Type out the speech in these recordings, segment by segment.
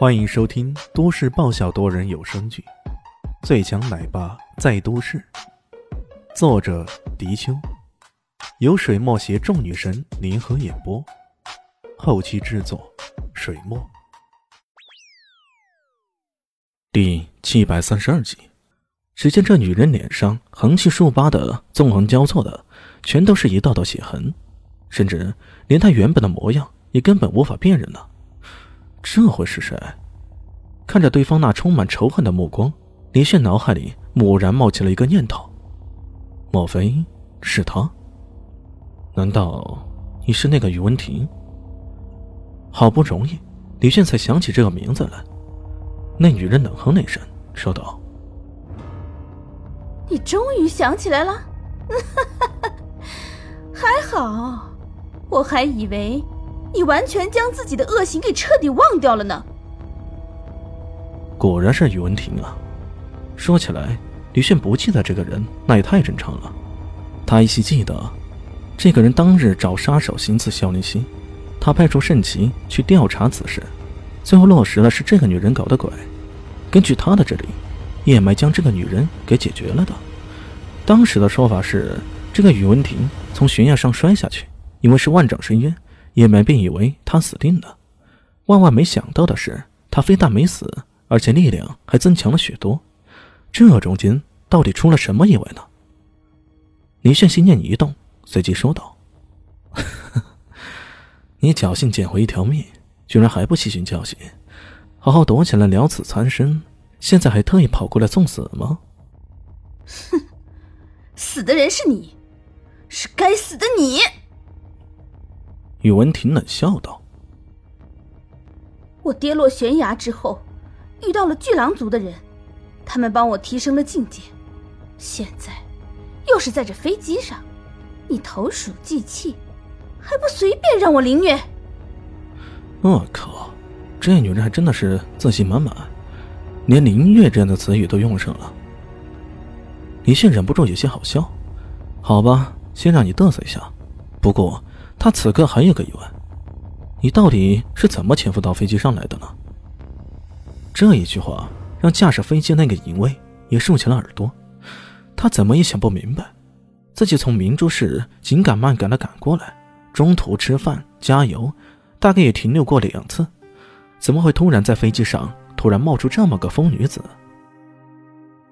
欢迎收听都市爆笑多人有声剧《最强奶爸在都市》，作者：迪秋，由水墨携众女神联合演播，后期制作：水墨。第七百三十二集，只见这女人脸上横七竖八的、纵横交错的，全都是一道道血痕，甚至连她原本的模样也根本无法辨认了。这会是谁？看着对方那充满仇恨的目光，李炫脑海里蓦然冒起了一个念头：莫非是他？难道你是那个宇文婷？好不容易，李炫才想起这个名字来。那女人冷哼了一声，说道：“你终于想起来了，还好，我还以为……”你完全将自己的恶行给彻底忘掉了呢。果然是宇文婷啊！说起来，李炫不记得这个人，那也太正常了。他依稀记得，这个人当日找杀手行刺萧林熙，他派出圣骑去调查此事，最后落实了是这个女人搞的鬼。根据他的这里，叶埋将这个女人给解决了的。当时的说法是，这个宇文婷从悬崖上摔下去，因为是万丈深渊。叶梅便以为他死定了，万万没想到的是，他非但没死，而且力量还增强了许多。这中间到底出了什么意外呢？李炫心念一动，随即说道：“ 你侥幸捡回一条命，居然还不吸取教训，好好躲起来了此残生，现在还特意跑过来送死吗？”哼，死的人是你，是该死的你！宇文婷冷笑道：“我跌落悬崖之后，遇到了巨狼族的人，他们帮我提升了境界。现在，又是在这飞机上，你投鼠忌器，还不随便让我凌虐？”我靠，这女人还真的是自信满满，连凌虐这样的词语都用上了。李现忍不住有些好笑。好吧，先让你嘚瑟一下，不过。他此刻还有个疑问：你到底是怎么潜伏到飞机上来的呢？这一句话让驾驶飞机那个营卫也竖起了耳朵。他怎么也想不明白，自己从明珠市紧赶慢赶的赶过来，中途吃饭加油，大概也停留过两次，怎么会突然在飞机上突然冒出这么个疯女子？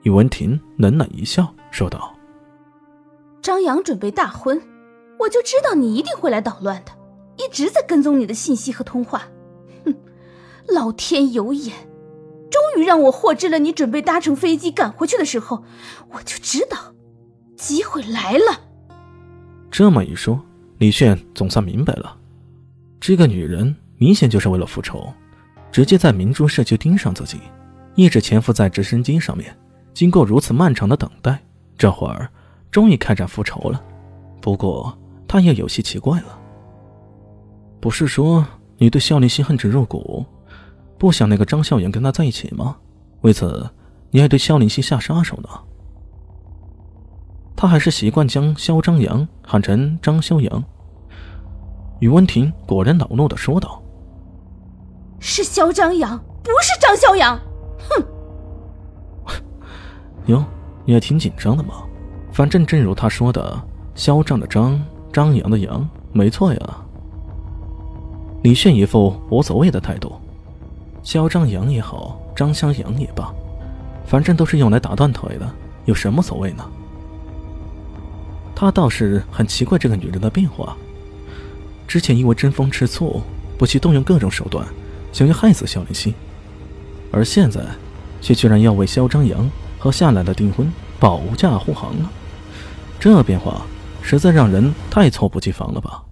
宇文婷冷冷一笑，说道：“张扬准备大婚。”我就知道你一定会来捣乱的，一直在跟踪你的信息和通话。哼，老天有眼，终于让我获知了你准备搭乘飞机赶回去的时候，我就知道机会来了。这么一说，李炫总算明白了，这个女人明显就是为了复仇，直接在明珠社区盯上自己，一直潜伏在直升机上面。经过如此漫长的等待，这会儿终于开展复仇了。不过。他也有些奇怪了。不是说你对肖林熙恨之入骨，不想那个张笑阳跟他在一起吗？为此，你还对肖林熙下杀手呢？他还是习惯将肖张扬喊成张肖阳。宇文婷果然恼怒的说道：“是肖张扬，不是张肖阳。”哼！哟，你还挺紧张的嘛。反正正如他说的，肖仗的张。张扬的扬，没错呀。李炫一副无所谓的态度，萧张扬也好，张湘阳也罢，反正都是用来打断腿的，有什么所谓呢？他倒是很奇怪这个女人的变化。之前因为争风吃醋，不惜动用各种手段，想要害死萧林熙，而现在，却居然要为肖张扬和夏兰的订婚保驾护航了。这变化。实在让人太猝不及防了吧？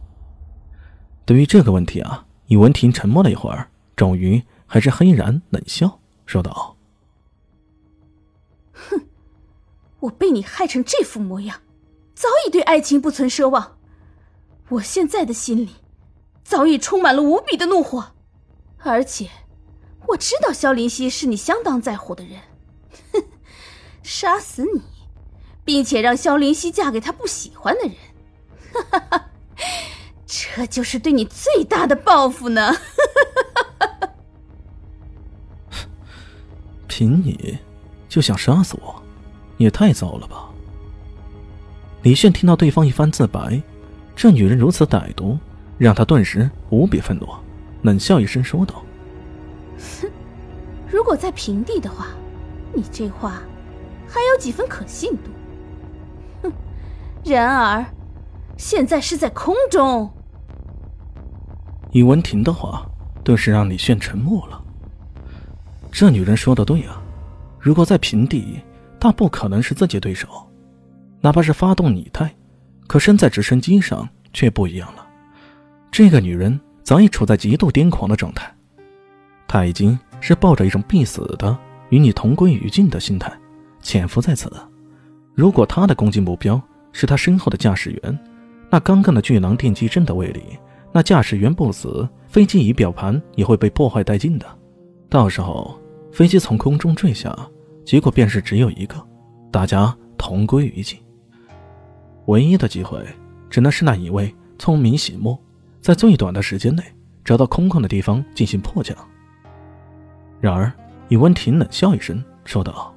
对于这个问题啊，宇文婷沉默了一会儿，终于还是黑然冷笑，说道：“哼，我被你害成这副模样，早已对爱情不存奢望。我现在的心里，早已充满了无比的怒火。而且，我知道萧林熙是你相当在乎的人，哼，杀死你！”并且让萧灵溪嫁给他不喜欢的人，哈哈哈，这就是对你最大的报复呢！凭你就想杀死我，也太糟了吧！李炫听到对方一番自白，这女人如此歹毒，让他顿时无比愤怒，冷笑一声说道：“哼，如果在平地的话，你这话还有几分可信度。然而现在是在空中。”宇文婷的话顿时让李炫沉默了。这女人说的对啊，如果在平地，她不可能是自己对手。哪怕是发动拟态，可身在直升机上却不一样了。这个女人早已处在极度癫狂的状态，她已经是抱着一种必死的与你同归于尽的心态潜伏在此。如果她的攻击目标是他身后的驾驶员，那刚刚的巨狼电击阵的威力，那驾驶员不死，飞机仪表盘也会被破坏殆尽的。到时候飞机从空中坠下，结果便是只有一个，大家同归于尽。唯一的机会，只能是那一位聪明醒目，在最短的时间内找到空旷的地方进行迫降。然而，宇文婷冷笑一声，说道：“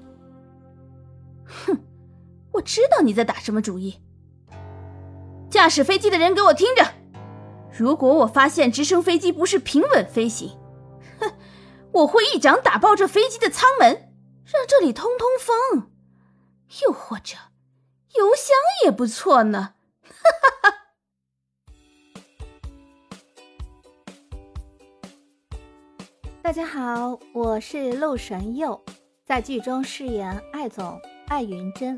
哼，我知道你在打什么主意。驾驶飞机的人，给我听着！如果我发现直升飞机不是平稳飞行，哼，我会一掌打爆这飞机的舱门，让这里通通风。又或者……”油箱也不错呢，哈哈哈。大家好，我是陆神佑，在剧中饰演艾总艾云珍。